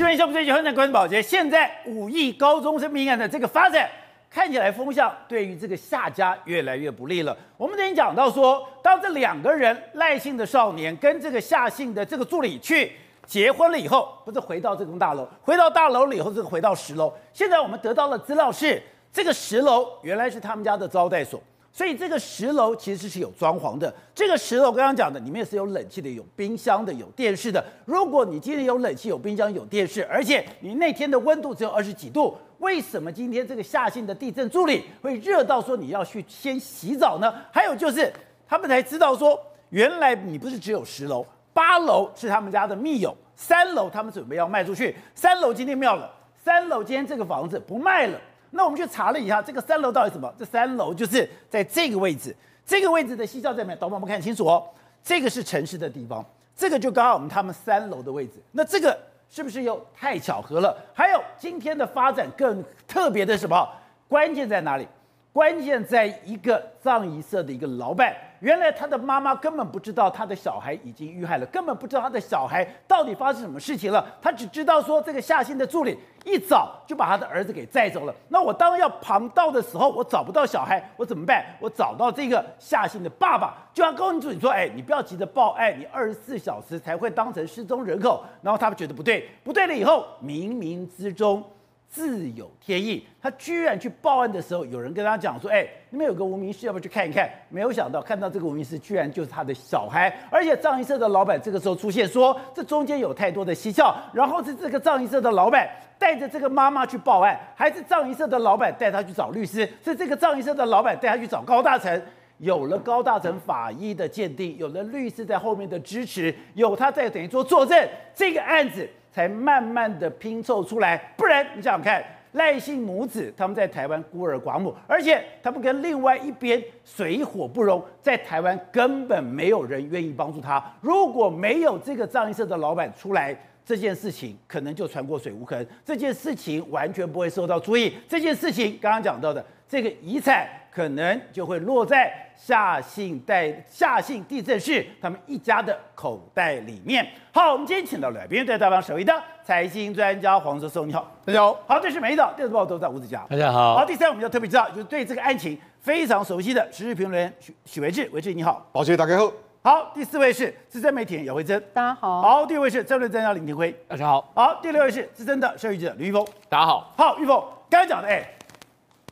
这边像不是就很在关注宝杰，现在五亿高中生命案的这个发展，看起来风向对于这个夏家越来越不利了。我们之前讲到说，当这两个人赖姓的少年跟这个夏姓的这个助理去结婚了以后，不是回到这栋大楼，回到大楼了以后，这个回到十楼。现在我们得到的资料是，这个十楼原来是他们家的招待所。所以这个十楼其实是有装潢的。这个十楼刚刚讲的，里面是有冷气的、有冰箱的、有电视的。如果你今天有冷气、有冰箱、有电视，而且你那天的温度只有二十几度，为什么今天这个夏姓的地震助理会热到说你要去先洗澡呢？还有就是他们才知道说，原来你不是只有十楼，八楼是他们家的密友，三楼他们准备要卖出去，三楼今天妙了，三楼今天这个房子不卖了。那我们去查了一下，这个三楼到底什么？这三楼就是在这个位置，这个位置的蹊跷在哪？导播我们看清楚哦，这个是城市的地方，这个就刚好我们他们三楼的位置。那这个是不是又太巧合了？还有今天的发展更特别的什么？关键在哪里？关键在一个葬仪社的一个老板。原来他的妈妈根本不知道他的小孩已经遇害了，根本不知道他的小孩到底发生什么事情了。他只知道说这个夏姓的助理一早就把他的儿子给载走了。那我当要旁道的时候，我找不到小孩，我怎么办？我找到这个夏姓的爸爸，就要告诉助理说：“哎，你不要急着报案，你二十四小时才会当成失踪人口。”然后他们觉得不对，不对了以后，冥冥之中。自有天意，他居然去报案的时候，有人跟他讲说：“哎，那边有个无名尸，要不要去看一看？”没有想到看到这个无名尸，居然就是他的小孩。而且葬仪社的老板这个时候出现，说这中间有太多的蹊跷。然后是这个葬仪社的老板带着这个妈妈去报案，还是葬仪社的老板带他去找律师？是这个葬仪社的老板带他去找高大成。有了高大成法医的鉴定，有了律师在后面的支持，有他在等于说作证，这个案子。才慢慢的拼凑出来，不然你想想看，赖姓母子他们在台湾孤儿寡母，而且他们跟另外一边水火不容，在台湾根本没有人愿意帮助他。如果没有这个葬仪社的老板出来，这件事情可能就船过水无痕，这件事情完全不会受到注意，这件事情刚刚讲到的这个遗产。可能就会落在夏姓代夏姓地政市他们一家的口袋里面。好，我们今天请到来宾，对大方首位的财经专家黄教授，你好，大家好。好，这是每一早电视报都在吴子嘉，大家好。好，第三我们要特别知道，就是对这个案情非常熟悉的时事评论员许许维志，维志你好，保持大家好。好，第四位是资深媒体人姚惠珍，大家好。好，第五位是政论专家林庭辉，大家好。好，第六位是资深的社会记者吕玉峰，大家好。好，玉峰刚刚讲的，哎，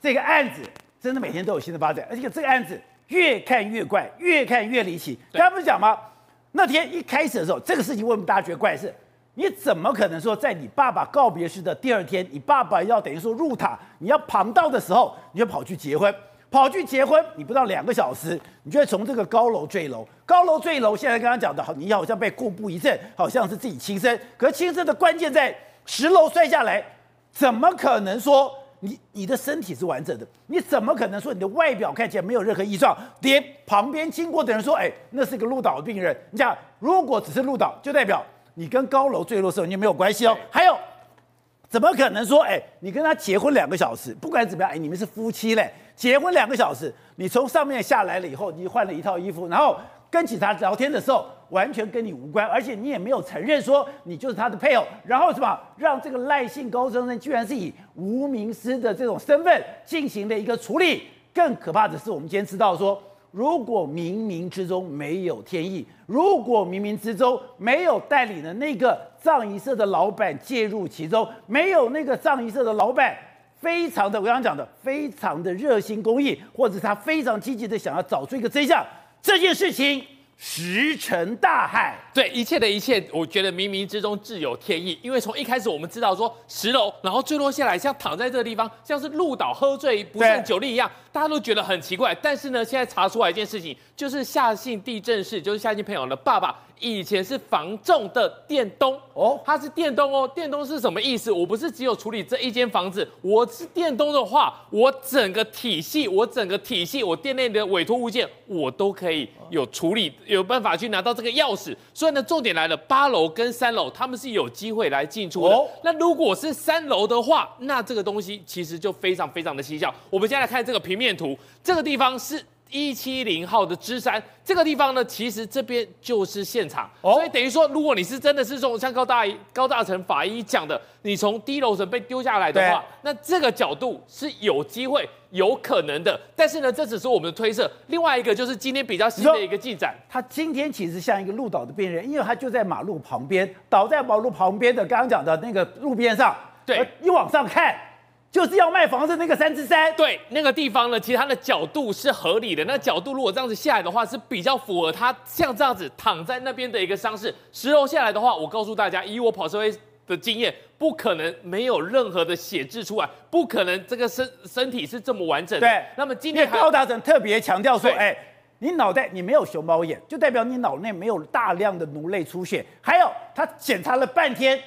这个案子。真的每天都有新的发展，而且这个案子越看越怪，越看越离奇。刚才不是讲吗？那天一开始的时候，这个事情为什么大家觉得怪事？你怎么可能说在你爸爸告别式的第二天，你爸爸要等于说入塔，你要旁道的时候，你就跑去结婚，跑去结婚，你不到两个小时，你就会从这个高楼坠楼，高楼坠楼。现在刚刚讲的好，你好像被故布一阵，好像是自己亲生，可是亲生的关键在十楼摔下来，怎么可能说？你你的身体是完整的，你怎么可能说你的外表看起来没有任何异状？连旁边经过的人说，哎，那是个路倒的病人。你想，如果只是路倒，就代表你跟高楼坠落的时候你没有关系哦。还有，怎么可能说，哎，你跟他结婚两个小时，不管怎么样，哎，你们是夫妻嘞，结婚两个小时，你从上面下来了以后，你换了一套衣服，然后。跟警察聊天的时候，完全跟你无关，而且你也没有承认说你就是他的配偶，然后什么让这个赖姓高中生居然是以无名尸的这种身份进行了一个处理。更可怕的是，我们今天知道说，如果冥冥之中没有天意，如果冥冥之中没有带领的那个葬仪社的老板介入其中，没有那个葬仪社的老板非常的我刚刚讲的非常的热心公益，或者他非常积极的想要找出一个真相。这件事情石沉大海，对一切的一切，我觉得冥冥之中自有天意。因为从一开始我们知道说十楼，然后坠落下来，像躺在这个地方，像是鹿岛喝醉不胜酒力一样，大家都觉得很奇怪。但是呢，现在查出来一件事情，就是夏信地震室，就是夏信朋友的爸爸。以前是房仲的电东哦，他是电东哦。电东是什么意思？我不是只有处理这一间房子，我是电东的话，我整个体系，我整个体系，我店内的委托物件，我都可以有处理，有办法去拿到这个钥匙。所以呢，重点来了，八楼跟三楼他们是有机会来进出的。哦、那如果是三楼的话，那这个东西其实就非常非常的蹊跷。我们先来看这个平面图，这个地方是。一七零号的芝山这个地方呢，其实这边就是现场，哦、所以等于说，如果你是真的是从像高大高大成法医讲的，你从低楼层被丢下来的话，那这个角度是有机会、有可能的。但是呢，这只是我们的推测。另外一个就是今天比较新的一个进展，他今天其实像一个路倒的病人，因为他就在马路旁边，倒在马路旁边的刚刚讲的那个路边上，对，你往上看。就是要卖房子那个三之三，对，那个地方呢，其实它的角度是合理的。那角度如果这样子下来的话，是比较符合他像这样子躺在那边的一个伤势。十楼下来的话，我告诉大家，以我跑社会的经验，不可能没有任何的血渍出来，不可能这个身身体是这么完整的。对，那么今天高大成特别强调说，哎，你脑袋你没有熊猫眼，就代表你脑内没有大量的颅内出血。还有，他检查了半天。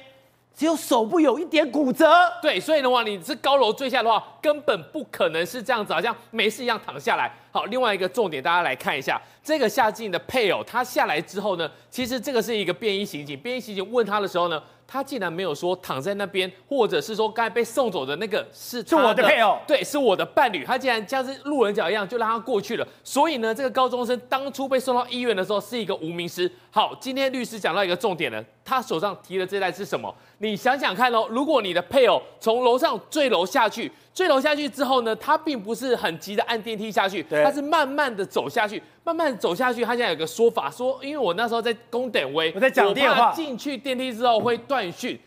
只有手部有一点骨折，对，所以的话，你是高楼坠下的话，根本不可能是这样子，好像没事一样躺下来。好，另外一个重点，大家来看一下这个夏静的配偶，他下来之后呢，其实这个是一个便衣刑警，便衣刑警问他的时候呢。他竟然没有说躺在那边，或者是说刚才被送走的那个是是我的配偶，对，是我的伴侣。他竟然像是路人甲一样，就让他过去了。所以呢，这个高中生当初被送到医院的时候是一个无名尸。好，今天律师讲到一个重点了，他手上提的这袋是什么？你想想看哦，如果你的配偶从楼上坠楼下去。坠楼下去之后呢，他并不是很急的按电梯下去，他是慢慢的走下去，慢慢走下去。他现在有个说法说，因为我那时候在公点位，我在讲电话，进去电梯之后会断讯，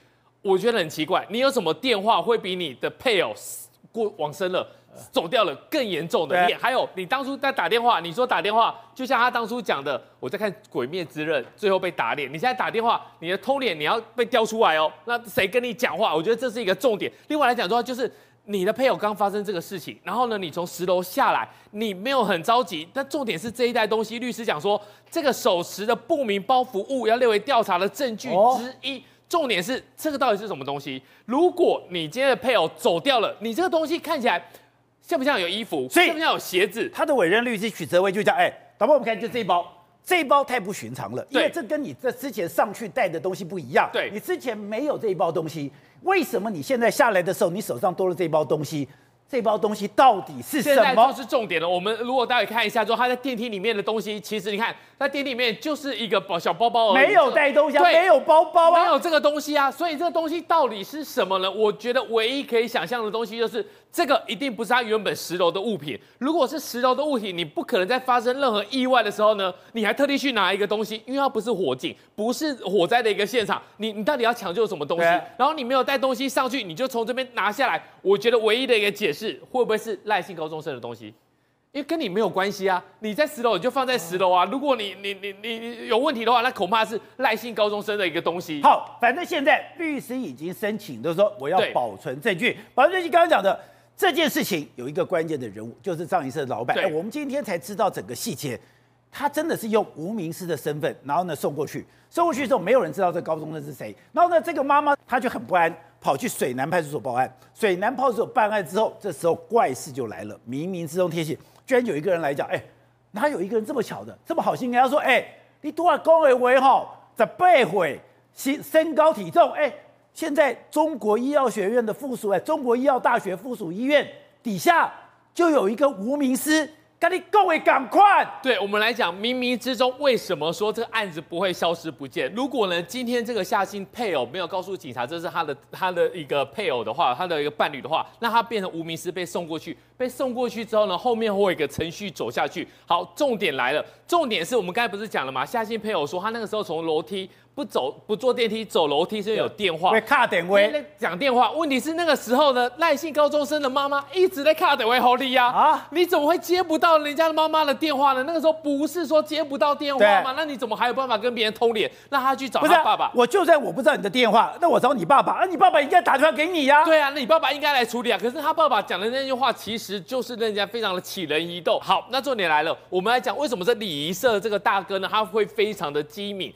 我觉得很奇怪。你有什么电话会比你的配偶过往生了，走掉了更严重的？还有你当初在打电话，你说打电话，就像他当初讲的，我在看《鬼灭之刃》，最后被打脸。你现在打电话，你的偷脸你要被叼出来哦。那谁跟你讲话？我觉得这是一个重点。另外来讲的话，就是。你的配偶刚发生这个事情，然后呢，你从十楼下来，你没有很着急。但重点是这一袋东西，律师讲说，这个手持的不明包袱物要列为调查的证据之一。重点是这个到底是什么东西？如果你今天的配偶走掉了，你这个东西看起来像不像有衣服？像不像有鞋子？他的委任律师许泽威就讲：哎，导播，我们看就这一包，这一包太不寻常了，因为这跟你这之前上去带的东西不一样。对，你之前没有这一包东西。为什么你现在下来的时候，你手上多了这一包东西？这包东西到底是什么？现在就是重点了。我们如果大家看一下，说他在电梯里面的东西，其实你看，在电梯里面就是一个包小包包而已，没有带东西，啊没有包包啊，没有这个东西啊。所以这个东西到底是什么呢？我觉得唯一可以想象的东西就是。这个一定不是他原本十楼的物品。如果是十楼的物品，你不可能在发生任何意外的时候呢，你还特地去拿一个东西，因为它不是火警，不是火灾的一个现场。你你到底要抢救什么东西？然后你没有带东西上去，你就从这边拿下来。我觉得唯一的一个解释，会不会是赖姓高中生的东西？因为跟你没有关系啊，你在十楼你就放在十楼啊。如果你你你你你有问题的话，那恐怕是赖姓高中生的一个东西。好，反正现在律师已经申请，就是说我要保存证据。保存证据刚刚讲的。这件事情有一个关键的人物，就是葬仪社的老板。哎，我们今天才知道整个细节，他真的是用无名氏的身份，然后呢送过去，送过去之后没有人知道这高中生是谁。然后呢，这个妈妈她就很不安，跑去水南派出所报案。水南派出所办案之后，这时候怪事就来了，冥冥之中贴心，居然有一个人来讲，哎，哪有一个人这么巧的，这么好心跟他说，哎，你多少公维为好，在背会身身高体重，哎。现在中国医药学院的附属，哎，中国医药大学附属医院底下就有一个无名尸。赶紧各位赶快！对我们来讲，冥冥之中为什么说这个案子不会消失不见？如果呢，今天这个夏姓配偶没有告诉警察这是他的他的一个配偶的话，他的一个伴侣的话，那他变成无名尸被送过去，被送过去之后呢，后面会有一个程序走下去。好，重点来了，重点是我们刚才不是讲了吗？夏姓配偶说他那个时候从楼梯不走不坐电梯走楼梯是因为有电话，会卡点位，讲电话。问题是那个时候呢，赖姓高中生的妈妈一直在卡点位，好厉呀啊！你怎么会接不到？人家的妈妈的电话呢？那个时候不是说接不到电话吗？那你怎么还有办法跟别人通联？让他去找他爸爸。我就算我不知道你的电话，那我找你爸爸。啊，你爸爸应该打电话给你呀。对啊，那你爸爸应该来处理啊。可是他爸爸讲的那句话，其实就是让人家非常的起人疑窦。好，那重点来了，我们来讲为什么这礼仪社这个大哥呢，他会非常的机敏。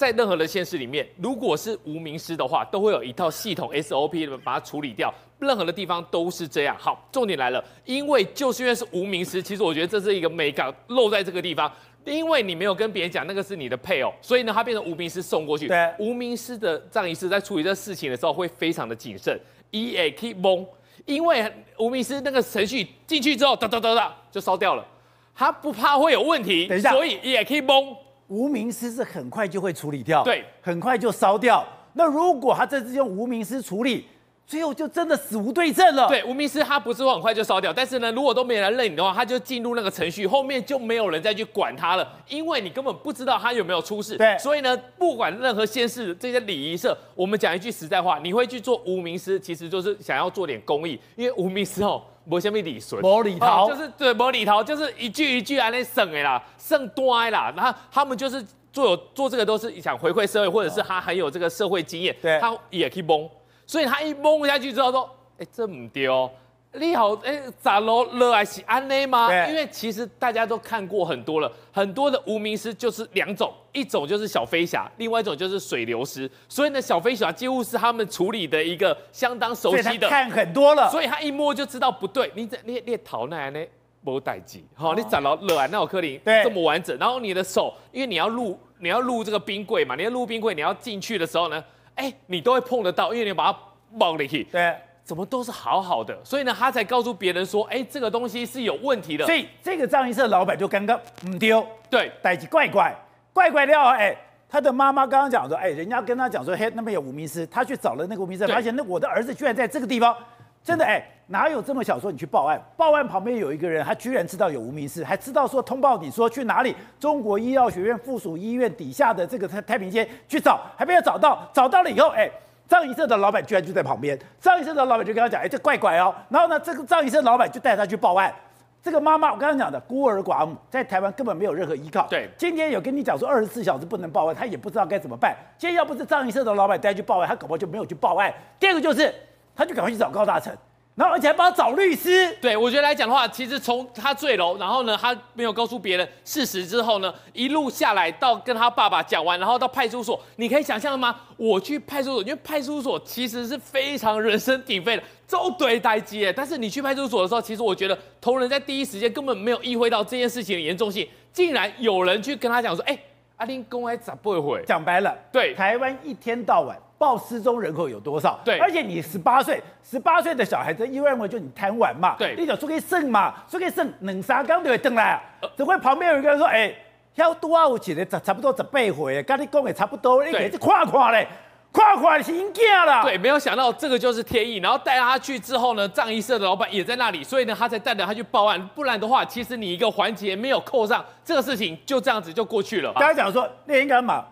在任何的县市里面，如果是无名尸的话，都会有一套系统 SOP 把它处理掉。任何的地方都是这样。好，重点来了，因为就是因为是无名尸，其实我觉得这是一个美感漏在这个地方。因为你没有跟别人讲那个是你的配偶，所以呢，他变成无名尸送过去。对，无名尸的葬仪师在处理这事情的时候会非常的谨慎。E A K 蒙，因为无名尸那个程序进去之后，哒哒哒哒就烧掉了。他不怕会有问题，等一下所以也可以蒙。无名尸是很快就会处理掉，对，很快就烧掉。那如果他这次用无名尸处理，最后就真的死无对证了。对，无名尸他不是说很快就烧掉，但是呢，如果都没人认领的话，他就进入那个程序，后面就没有人再去管他了，因为你根本不知道他有没有出事。对，所以呢，不管任何县市这些礼仪社，我们讲一句实在话，你会去做无名尸，其实就是想要做点公益，因为无名尸哦。没什么礼顺，没理头，就是对，没理头，就是一句一句安尼省的啦，省端啦。然后他们就是做有做这个都是想回馈社会，或者是他很有这个社会经验，对，他也可以蒙。所以他一蒙下去之后说，哎，这唔对哦。你好，哎，咋咯？乐还是安内吗？因为其实大家都看过很多了，很多的无名尸就是两种，一种就是小飞侠，另外一种就是水流尸。所以呢，小飞侠几乎是他们处理的一个相当熟悉的，看很多了，所以他一摸就知道不对。你这你你逃那呢？没代志，好，你咋了？乐安那有柯林这么完整，然后你的手，因为你要入你要入这个冰柜嘛，你要入冰柜，你要进去的时候呢，哎，你都会碰得到，因为你把它绑进去。对。怎么都是好好的，所以呢，他才告诉别人说，哎，这个东西是有问题的。所以这个葬仪社老板就刚刚唔丢，对，带起怪怪怪怪料。哎，他的妈妈刚刚讲说，哎，人家跟他讲说，嘿，那边有无名尸，他去找了那个无名尸，发现那我的儿子居然在这个地方，真的哎，哪有这么小说？你去报案，报案旁边有一个人，他居然知道有无名氏，还知道说通报你说去哪里，中国医药学院附属医院底下的这个太太平间去找，还没有找到，找到了以后，哎。葬仪社的老板居然就在旁边，葬仪社的老板就跟他讲：“哎，这怪怪哦。”然后呢，这个葬仪社老板就带他去报案。这个妈妈，我刚刚讲的孤儿寡母，在台湾根本没有任何依靠。对，今天有跟你讲说二十四小时不能报案，他也不知道该怎么办。今天要不是葬仪社的老板带去报案，他搞不好就没有去报案。第二个就是，他就赶快去找高大成。然后而且还帮他找律师。对，我觉得来讲的话，其实从他坠楼，然后呢，他没有告诉别人事实之后呢，一路下来到跟他爸爸讲完，然后到派出所，你可以想象吗？我去派出所，因为派出所其实是非常人声鼎沸的，周堆待机哎。但是你去派出所的时候，其实我觉得同仁在第一时间根本没有意会到这件事情的严重性，竟然有人去跟他讲说，哎，阿林公开咋不会？讲白了，对，台湾一天到晚。报失踪人口有多少？对，而且你十八岁，十八岁的小孩子，因为就你贪玩嘛，对，你就出去剩嘛，出去剩，两三缸就会登来。只会旁边有一个人说，哎、欸，要多少钱的？差差不多十八回，跟你讲也差不多，你给这夸夸嘞，夸夸是应该啦。对，没有想到这个就是天意。然后带他去之后呢，藏衣社的老板也在那里，所以呢，他才带着他去报案。不然的话，其实你一个环节没有扣上，这个事情就这样子就过去了。大家讲说，那应该嘛？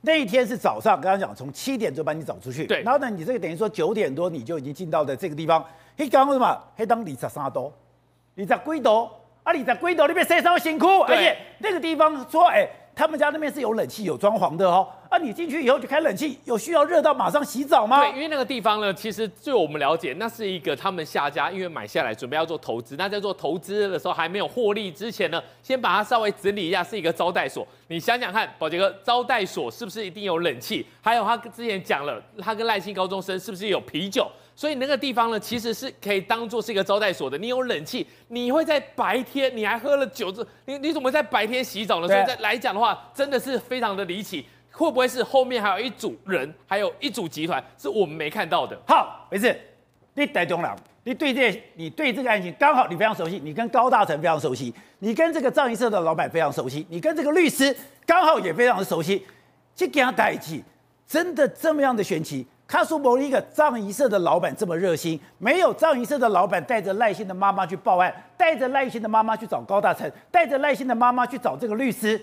那一天是早上，刚刚讲从七点就把你找出去，对，然后呢，你这个等于说九点多你就已经进到的这个地方。黑，刚刚什么？黑，当你在沙多你在龟多，啊，二十几度，你别晒伤辛苦，而且那个地方说，哎、欸。他们家那边是有冷气、有装潢的哦。啊，你进去以后就开冷气，有需要热到马上洗澡吗？对，因为那个地方呢，其实据我们了解，那是一个他们下家因为买下来准备要做投资，那在做投资的时候还没有获利之前呢，先把它稍微整理一下，是一个招待所。你想想看，宝杰哥，招待所是不是一定有冷气？还有他之前讲了，他跟赖姓高中生是不是有啤酒？所以那个地方呢，其实是可以当做是一个招待所的。你有冷气，你会在白天，你还喝了酒，这你你怎么在白天洗澡呢？所以在来讲的话，真的是非常的离奇。会不会是后面还有一组人，还有一组集团是我们没看到的？好，没事。你台中人，你对这你对这个案情刚好你非常熟悉，你跟高大成非常熟悉，你跟这个葬仪社的老板非常熟悉，你跟这个律师刚好也非常的熟悉。这件代志真的这么样的玄奇？卡苏伯一个葬仪社的老板这么热心，没有藏仪社的老板带着赖姓的妈妈去报案，带着赖姓的妈妈去找高大成，带着赖姓的妈妈去找这个律师，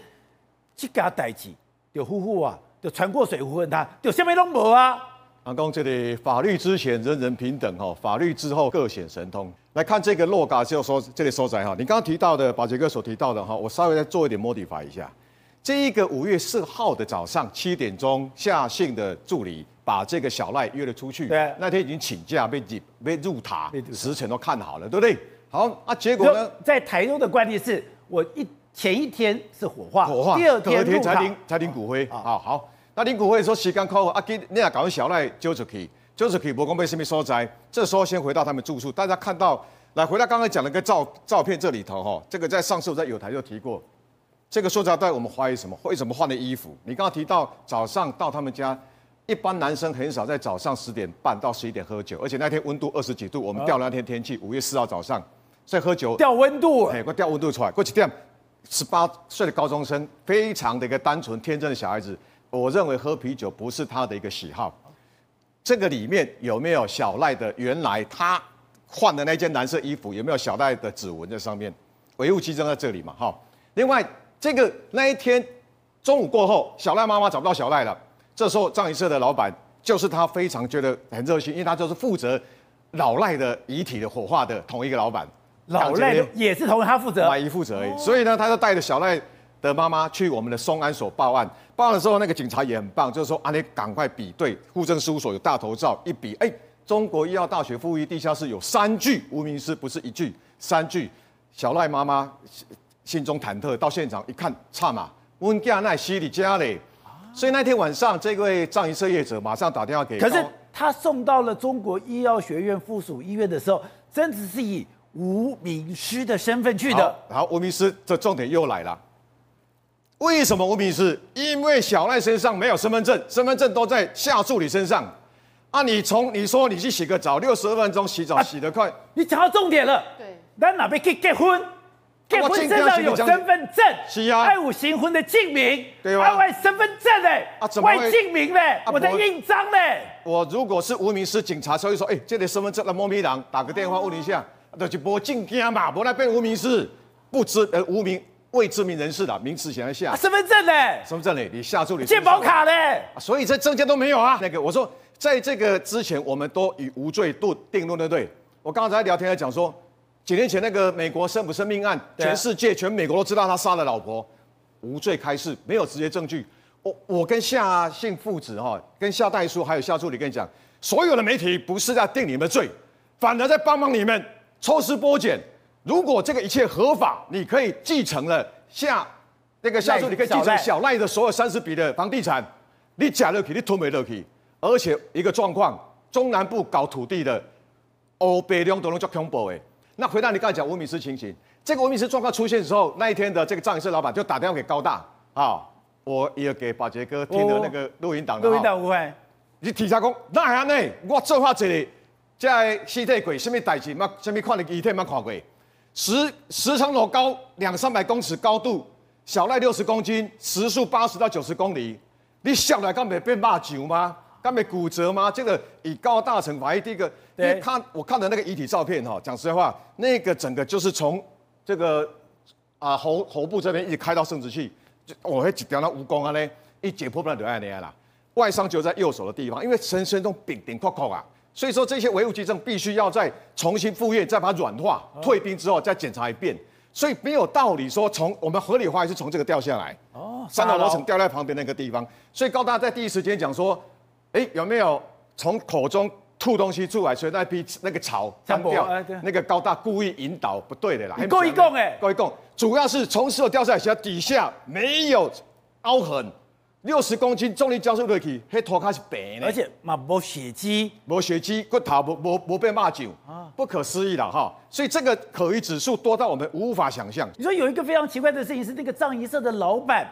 去给他代志就呼呼啊，就船过水无痕，他就什么拢无啊。阿公，这里法律之前人人平等哈，法律之后各显神通。来看这个洛嘎就说这里收窄哈，你刚刚提到的宝杰哥所提到的哈，我稍微再做一点 modify 一下。这一个五月四号的早上七点钟，夏姓的助理。把这个小赖约了出去，对，那天已经请假被入被入塔，时辰都看好了，对不对？好啊，结果呢，在台东的惯例是，我一前一天是火化，火化，第二天，天才领才领骨灰，啊、哦，好，那领骨灰的时候时间靠啊，给你俩搞小赖揪出去，揪出去，不讲被什么所在，这时候先回到他们住处，大家看到，来回到刚刚讲了个照照片这里头哈，这个在上次我在有台就提过，这个塑胶袋我们怀疑什么？为什么换的衣服？你刚刚提到早上到他们家。一般男生很少在早上十点半到十一点喝酒，而且那天温度二十几度，我们调那天天气，五月四号早上，所以喝酒调温度，哎，我调温度出来，过几点十八岁的高中生，非常的一个单纯天真的小孩子。我认为喝啤酒不是他的一个喜好。这个里面有没有小赖的原来他换的那件蓝色衣服？有没有小赖的指纹在上面？唯物基证在这里嘛，哈。另外，这个那一天中午过后，小赖妈妈找不到小赖了。这时候葬仪社的老板就是他，非常觉得很热心，因为他就是负责老赖的遗体的火化的同一个老板。老赖也是同他负责，马姨负责而已。所以呢，他就带着小赖的妈妈去我们的松安所报案。报案的时候，那个警察也很棒，就是说啊，你赶快比对户政事务所有大头照一比，哎，中国医药大学附一地下室有三具无名尸，不是一具，三具。小赖妈妈心中忐忑，到现场一看，差嘛，温家奈西里家嘞。所以那天晚上，这位藏医社业者马上打电话给。可是他送到了中国医药学院附属医院的时候，真的是以无名师的身份去的。好，无名师，这重点又来了。为什么无名师？因为小赖身上没有身份证，身份证都在夏助理身上。啊，你从你说你去洗个澡，六十二分钟洗澡洗得快，啊、你讲到重点了。对，咱哪边可以结婚？结婚身上有身份证，是啊，还有新婚的证明，对吧？外身份证嘞，啊，外证明嘞，我的印章嘞。我如果是无名氏，警察所以说，哎，这里身份证的摸咪郎，打个电话问一下，那就播证件嘛，不来变无名氏，不知呃无名未知名人士的名词写在下。身份证嘞，身份证嘞，你下注你健保卡嘞，所以这证件都没有啊。那个我说，在这个之前，我们都以无罪度定论，对不对？我刚才聊天还讲说。几年前那个美国辛普生命案，全世界全美国都知道他杀了老婆，无罪开释，没有直接证据。我我跟夏姓父子哈，跟夏代书还有夏助理跟你讲，所有的媒体不是在定你们的罪，反而在帮忙你们抽丝剥茧。如果这个一切合法，你可以继承了夏那个夏助理可以继承小赖的所有三十笔的房地产，你假乐体，你吞没乐体，而且一个状况，中南部搞土地的，欧北两都能叫恐怖诶。那回到你刚才讲无名尸情形，这个无名尸状况出现的时候，那一天的这个葬仪社老板就打电话给高大啊，我也给宝杰哥听了那个录音档的。录音档不会，你提查讲，那样呢？我做话这里在尸体鬼，什么代志？嘛，什么看的遗体嘛看过？十十层楼高，两三百公尺高度，小赖六十公斤，时速八十到九十公里，你下来刚没变骂酒吗？刚没骨折吗？这个以高大成法医第一个。因为看我看的那个遗体照片哈，讲实话，那个整个就是从这个啊喉喉部这边一直开到生殖器，就我会讲到蜈蚣啊呢，一解剖不了就爱那样啦。外伤就在右手的地方，因为全身都冰冰块块啊，所以说这些唯物基证必须要再重新复验，再把它软化，退冰之后再检查一遍。所以没有道理说从我们合理化是从这个掉下来哦，三楼楼层掉在旁边那个地方。所以高大在第一时间讲说，哎有没有从口中？吐东西出来，所以那批那个草干掉，那个高大故意引导不对的啦。你故意讲哎，故意讲，主要是从石头掉下来，下底下没有凹痕，六十公斤重力加速过去，那头开始白呢。而且嘛，无血迹，无血迹，骨头无无无被骂酒，啊不可思议了哈。所以这个可疑指数多到我们无法想象。你说有一个非常奇怪的事情是，那个葬仪社的老板，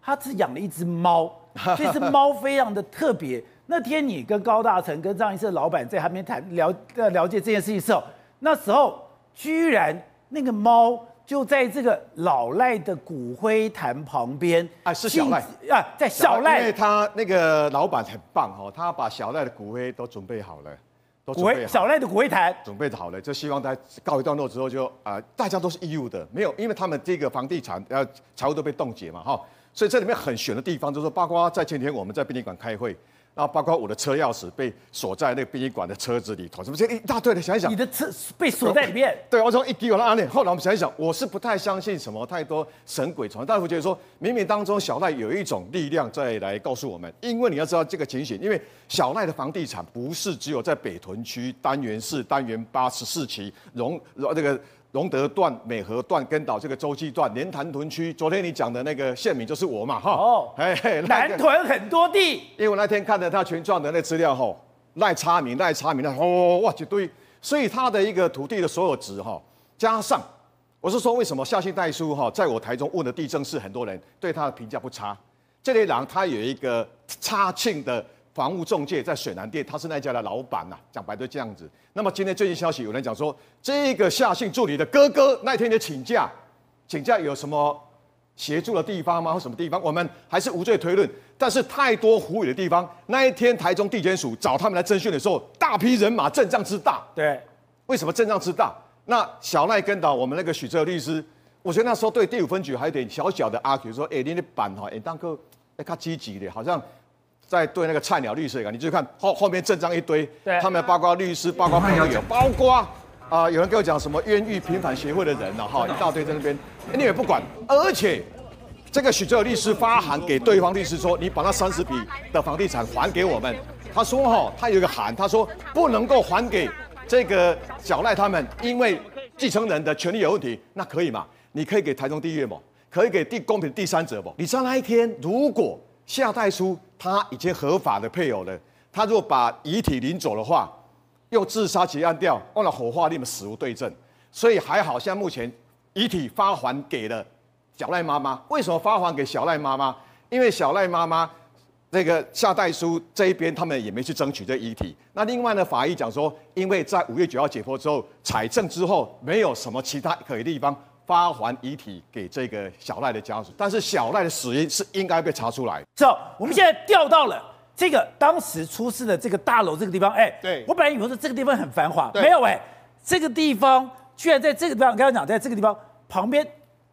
他只养了一只猫，这只猫非常的特别。那天你跟高大成跟葬仪社老板在那边谈了呃了解这件事情的时候，那时候居然那个猫就在这个老赖的骨灰坛旁边啊，是小赖。啊，在小赖，因为他那个老板很棒哦，他把小赖的骨灰都准备好了，都准备小赖的骨灰坛。准备好了，就希望他告一段落之后就啊、呃，大家都是义务的，没有，因为他们这个房地产呃财务都被冻结嘛哈，所以这里面很悬的地方就是说，包括在前天我们在殡仪馆开会。然后包括我的车钥匙被锁在那个殡仪馆的车子里头，什么这一大堆的，想一想，你的车被锁在里面？对，我从一给我的案例，后来我们想一想，我是不太相信什么太多神鬼传，但是我觉得说，冥冥当中小赖有一种力量在来告诉我们，因为你要知道这个情形，因为小赖的房地产不是只有在北屯区单元四、单元八十四期荣这个。荣德段、美和段、跟岛这个洲际段、连潭屯区，昨天你讲的那个县民就是我嘛，哈。哦。哎嘿，南屯很多地。因为我那天看了他全状的那资料，哈，赖差名、赖差名，哦哇一堆，所以他的一个土地的所有值，哈，加上，我是说为什么夏姓代书，哈，在我台中问的地政士，很多人对他的评价不差。这类人他有一个差庆的。房屋中介在水南店，他是那家的老板呐、啊，讲白就这样子。那么今天最近消息有人讲说，这个夏姓助理的哥哥那天也请假，请假有什么协助的地方吗？或什么地方？我们还是无罪推论。但是太多狐疑的地方。那一天台中地检署找他们来侦讯的时候，大批人马阵仗之大。对，为什么阵仗之大？那小赖跟到我们那个许哲律师，我觉得那时候对第五分局还有点小小的阿 Q，说：“哎，你的板哈，哎，当个哎，他积极的，好像在对那个菜鸟律师。你就看后后面阵仗一堆，他们包括律师，包括朋友，包括啊、呃，有人跟我讲什么冤狱平反协会的人呢，哈，一大堆在那边，你也不管。而且这个许哲律师发函给对方律师说：你把那三十笔的房地产还给我们。他说哈，他有一个函，他说不能够还给。这个小赖他们因为继承人的权利有问题，那可以嘛？你可以给台中地院吗？可以给第公平第三者不？你知道那一天如果夏代书他已经合法的配偶了，他如果把遗体领走的话，又自杀结案掉，忘了火化，你们死无对证。所以还好，像目前遗体发还给了小赖妈妈。为什么发还给小赖妈妈？因为小赖妈妈。这个夏代书这一边，他们也没去争取这遗体。那另外呢，法医讲说，因为在五月九号解剖之后，采证之后，没有什么其他可疑的地方，发还遗体给这个小赖的家属。但是小赖的死因是应该被查出来。是哦，我们现在调到了这个当时出事的这个大楼这个地方。哎，对，我本来以为说这个地方很繁华，没有哎，这个地方居然在这个地方，刚刚讲在这个地方旁边。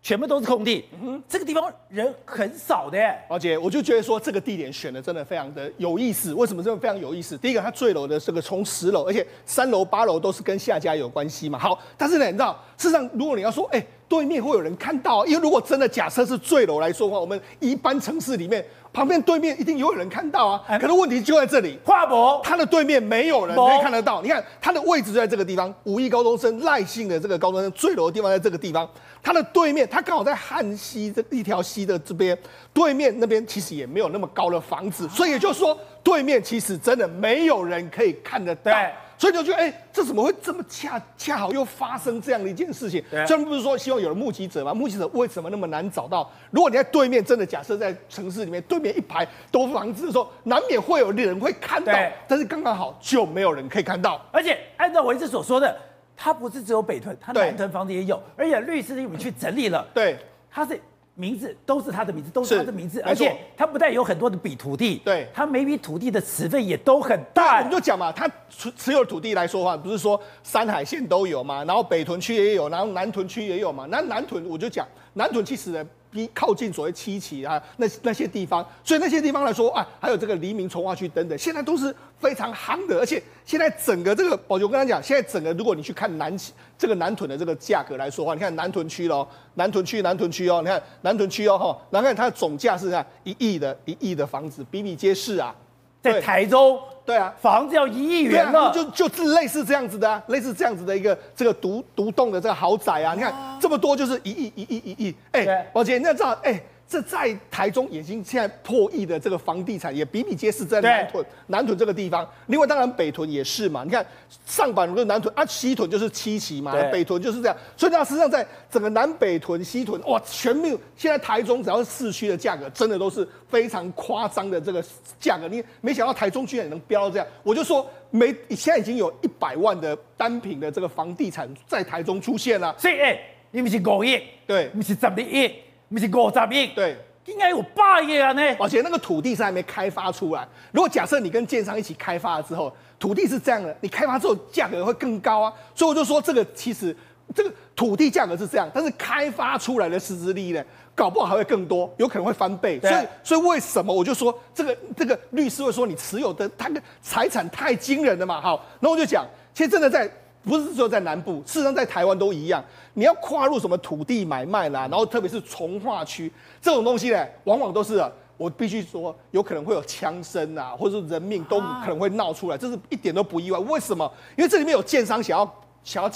全部都是空地，嗯，这个地方人很少的。而姐我就觉得说这个地点选的真的非常的有意思。为什么这么非常有意思？第一个，它坠楼的这个从十楼，而且三楼八楼都是跟下家有关系嘛。好，但是呢，你知道，事实上如果你要说，哎，对面会有人看到，因为如果真的假设是坠楼来说的话，我们一般城市里面。旁边对面一定有人看到啊，可是问题就在这里，华博他的对面没有人可以看得到。你看他的位置就在这个地方，五亿高中生赖姓的这个高中生坠楼的地方在这个地方，他的对面他刚好在汉溪这一条溪的这边，对面那边其实也没有那么高的房子，所以也就是说对面其实真的没有人可以看得到。所以就觉得，哎、欸，这怎么会这么恰恰好又发生这样的一件事情？虽然不是说希望有了目击者吗？目击者为什么那么难找到？如果你在对面，真的假设在城市里面对面一排都房子的时候，难免会有人会看到，但是刚刚好就没有人可以看到。而且按照我一直所说的，他不是只有北屯，他南屯房子也有，而且律师你们去整理了，对，他是。名字都是他的名字，都是他的名字，而且他不但有很多的笔土地，对，他每笔土地的持份也都很大。我们就讲嘛，他持持有土地来说的话，不是说山海线都有嘛，然后北屯区也有，然后南屯区也有嘛。那南屯我就讲，南屯其实比靠近所谓七期啊，那那些地方，所以那些地方来说啊，还有这个黎明重化区等等，现在都是非常夯的。而且现在整个这个宝杰，我跟他讲，现在整个如果你去看南这个南屯的这个价格来说的话，你看南屯区喽，南屯区南屯区哦，你看南屯区哦哈，然后看它的总价是这样一亿的一亿的房子比比皆是啊。在台州，对啊，房子要一亿元了，就就是类似这样子的啊，类似这样子的一个这个独独栋的这个豪宅啊，你看这么多就是一亿一亿一亿，哎，宝杰，你要知道，哎。这在台中已经现在破亿的这个房地产也比比皆是，在南屯南屯这个地方。另外，当然北屯也是嘛。你看上板路南屯啊，西屯就是七期嘛，北屯就是这样。所以，那实际上在整个南北屯、西屯，哇，全面现在台中只要是市区的价格，真的都是非常夸张的这个价格。你没想到台中居然也能飙到这样，我就说没，现在已经有一百万的单品的这个房地产在台中出现了。所以，哎，你们是五亿，对，你们是十二亿。不是五十亿，对，应该有八亿啊呢。而且那个土地是还没开发出来。如果假设你跟建商一起开发了之后，土地是这样的，你开发之后价格会更高啊。所以我就说，这个其实这个土地价格是这样，但是开发出来的实质利益呢，搞不好还会更多，有可能会翻倍。所以，所以为什么我就说这个这个律师会说你持有的他的财产太惊人了嘛？好，那我就讲，其实真的在。不是只有在南部，事实上在台湾都一样。你要跨入什么土地买卖啦，然后特别是从化区这种东西呢，往往都是我必须说，有可能会有枪声啊，或者是人命都可能会闹出来，这是一点都不意外。为什么？因为这里面有建商想要想要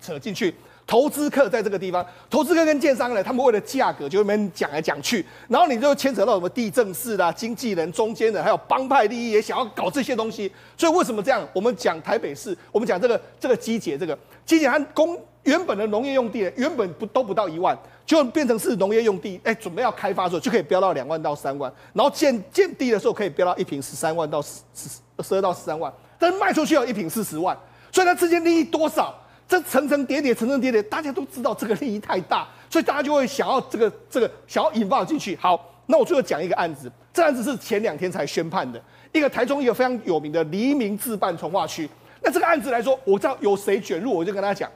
扯进去。投资客在这个地方，投资客跟建商呢，他们为了价格就那边讲来讲去，然后你就牵扯到什么地政士啦、经纪人中间的，还有帮派利益也想要搞这些东西。所以为什么这样？我们讲台北市，我们讲这个这个机捷，这个机捷它公原本的农业用地原本不都不到一万，就变成是农业用地，哎，准备要开发的时候就可以飙到两万到三万，然后建建地的时候可以飙到一坪十三万到十十十二到十三万，但是卖出去要一坪四十万，所以它之间利益多少？这层层叠叠，层层叠叠，大家都知道这个利益太大，所以大家就会想要这个这个想要引爆进去。好，那我最后讲一个案子，这案子是前两天才宣判的，一个台中一个非常有名的黎明自办从化区。那这个案子来说，我知道有谁卷入，我就跟他讲，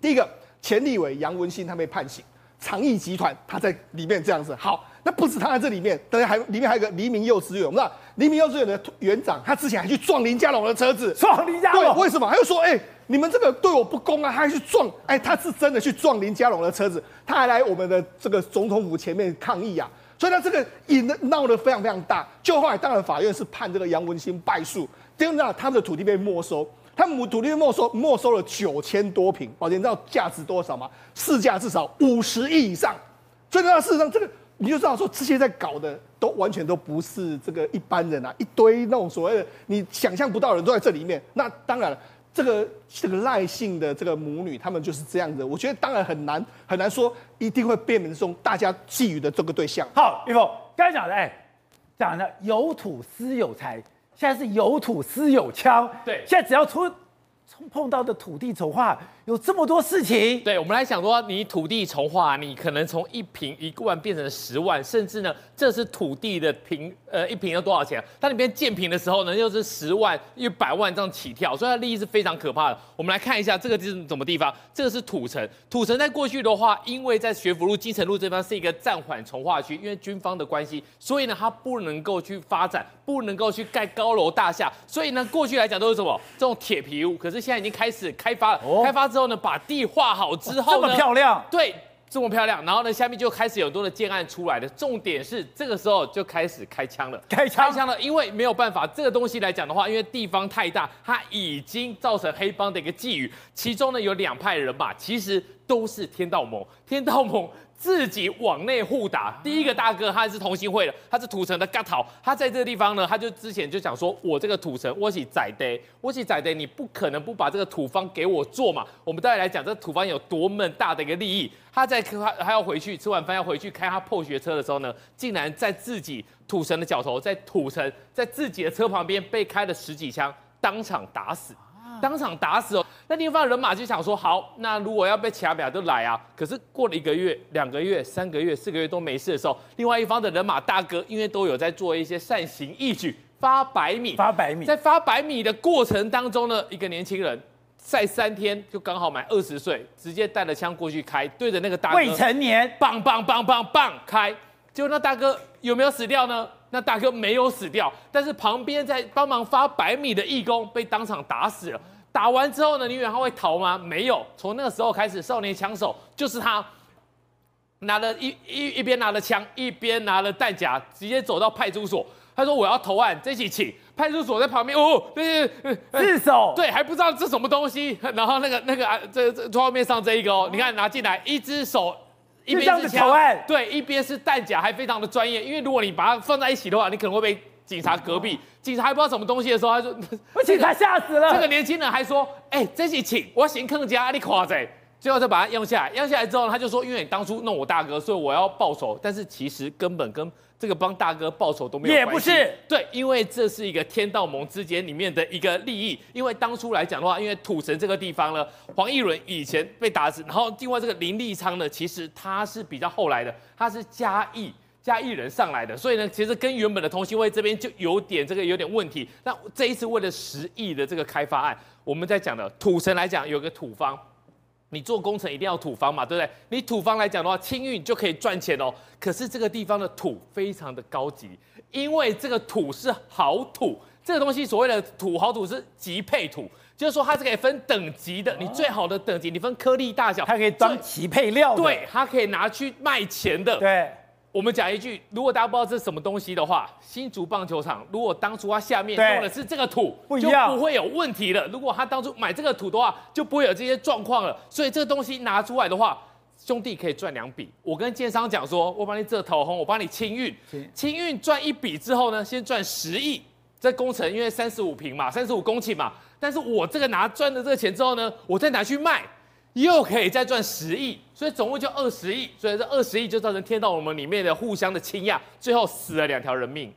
第一个前立委杨文新他被判刑，长益集团他在里面这样子。好。那不止他在这里面，当然还里面还有个黎明幼稚园，我们知道黎明幼稚园的园长，他之前还去撞林家龙的车子，撞林家龙，对，为什么？他又说，哎、你们这个对我不公啊，他还去撞，哎、他是真的去撞林佳龙的车子，他还来我们的这个总统府前面抗议啊，所以他这个引的闹得非常非常大，就后来当然法院是判这个杨文新败诉，第二呢，他们的土地被没收，他们土地被没收，没收了九千多坪，宝杰你知道价值多少吗？市价至少五十亿以上，所以呢，事实上这个。你就知道说，这些在搞的都完全都不是这个一般人啊，一堆那种所谓的你想象不到的人都在这里面。那当然了，这个这个赖姓的这个母女，他们就是这样子。我觉得当然很难很难说一定会变成中大家觊觎的这个对象。好，玉凤刚才讲的，哎，讲的有土私有财，现在是有土私有枪。对，现在只要出碰到的土地重划。有这么多事情，对，我们来想说，你土地重划，你可能从一平一万变成十万，甚至呢，这是土地的平，呃，一平要多少钱？当你变建平的时候呢，又是十万、一百万这样起跳，所以它利益是非常可怕的。我们来看一下这个是什么地方？这个是土城，土城在过去的话，因为在学府路、金城路这边是一个暂缓重划区，因为军方的关系，所以呢，它不能够去发展，不能够去盖高楼大厦，所以呢，过去来讲都是什么？这种铁皮屋，可是现在已经开始开发了，哦、开发之。之后呢，把地画好之后呢，这么漂亮，对，这么漂亮。然后呢，下面就开始有很多的建案出来的。重点是这个时候就开始开枪了，开枪，开枪了。因为没有办法，这个东西来讲的话，因为地方太大，它已经造成黑帮的一个觊觎。其中呢，有两派人马，其实都是天道盟，天道盟。自己往内互打，第一个大哥他是同心会的，他是土城的嘎桃，他在这个地方呢，他就之前就讲说，我这个土城我是宰的，我是宰的，你不可能不把这个土方给我做嘛。我们待会来讲这个土方有多么大的一个利益。他在他他要回去吃完饭要回去开他破学车的时候呢，竟然在自己土城的脚头，在土城在自己的车旁边被开了十几枪，当场打死。当场打死哦！那另一方人马就想说，好，那如果要被卡表就来啊。可是过了一个月、两个月、三个月、四个月都没事的时候，另外一方的人马大哥，因为都有在做一些善行义举，发百米，发百米，在发百米的过程当中呢，一个年轻人在三天就刚好满二十岁，直接带了枪过去开，对着那个大哥未成年，棒棒棒棒棒开，结果那大哥有没有死掉呢？那大哥没有死掉，但是旁边在帮忙发百米的义工被当场打死了。打完之后呢，你以为他会逃吗？没有，从那个时候开始，少年枪手就是他，拿了一一一边拿了枪，一边拿了弹夹，直接走到派出所。他说：“我要投案，这起请。”派出所在旁边哦，对对对，自首。对，还不知道这什么东西。然后那个那个啊，这这桌面上这一个哦，你看拿进来，一只手。一边是枪，对，一边是弹夹，还非常的专业。因为如果你把它放在一起的话，你可能会被警察隔壁，警察还不知道什么东西的时候，他说：“被警察吓死了。”这个年轻人还说：“哎、欸，这是请我行客家，你夸谁？”最后就把他押下来，押下来之后，他就说：“因为你当初弄我大哥，所以我要报仇。”但是其实根本跟这个帮大哥报仇都没有关系。也不是，对，因为这是一个天道盟之间里面的一个利益。因为当初来讲的话，因为土城这个地方呢，黄义伦以前被打死，然后另外这个林立昌呢，其实他是比较后来的，他是嘉义嘉义人上来的，所以呢，其实跟原本的同心会这边就有点这个有点问题。那这一次为了十亿的这个开发案，我们在讲的土城来讲，有个土方。你做工程一定要土方嘛，对不对？你土方来讲的话，清运就可以赚钱哦。可是这个地方的土非常的高级，因为这个土是好土。这个东西所谓的土好土是级配土，就是说它是可以分等级的。你最好的等级，你分颗粒大小，它可以当级配料的。对，它可以拿去卖钱的。对。我们讲一句，如果大家不知道这是什么东西的话，新竹棒球场如果当初它下面用的是这个土，就不会有问题了。如果他当初买这个土的话，就不会有这些状况了。所以这个东西拿出来的话，兄弟可以赚两笔。我跟建商讲说，我帮你这头红，我帮你清运，清运赚一笔之后呢，先赚十亿。这工程因为三十五平嘛，三十五公顷嘛，但是我这个拿赚的这个钱之后呢，我再拿去卖。又可以再赚十亿，所以总共就二十亿，所以这二十亿就造成天道我们里面的互相的倾轧，最后死了两条人命。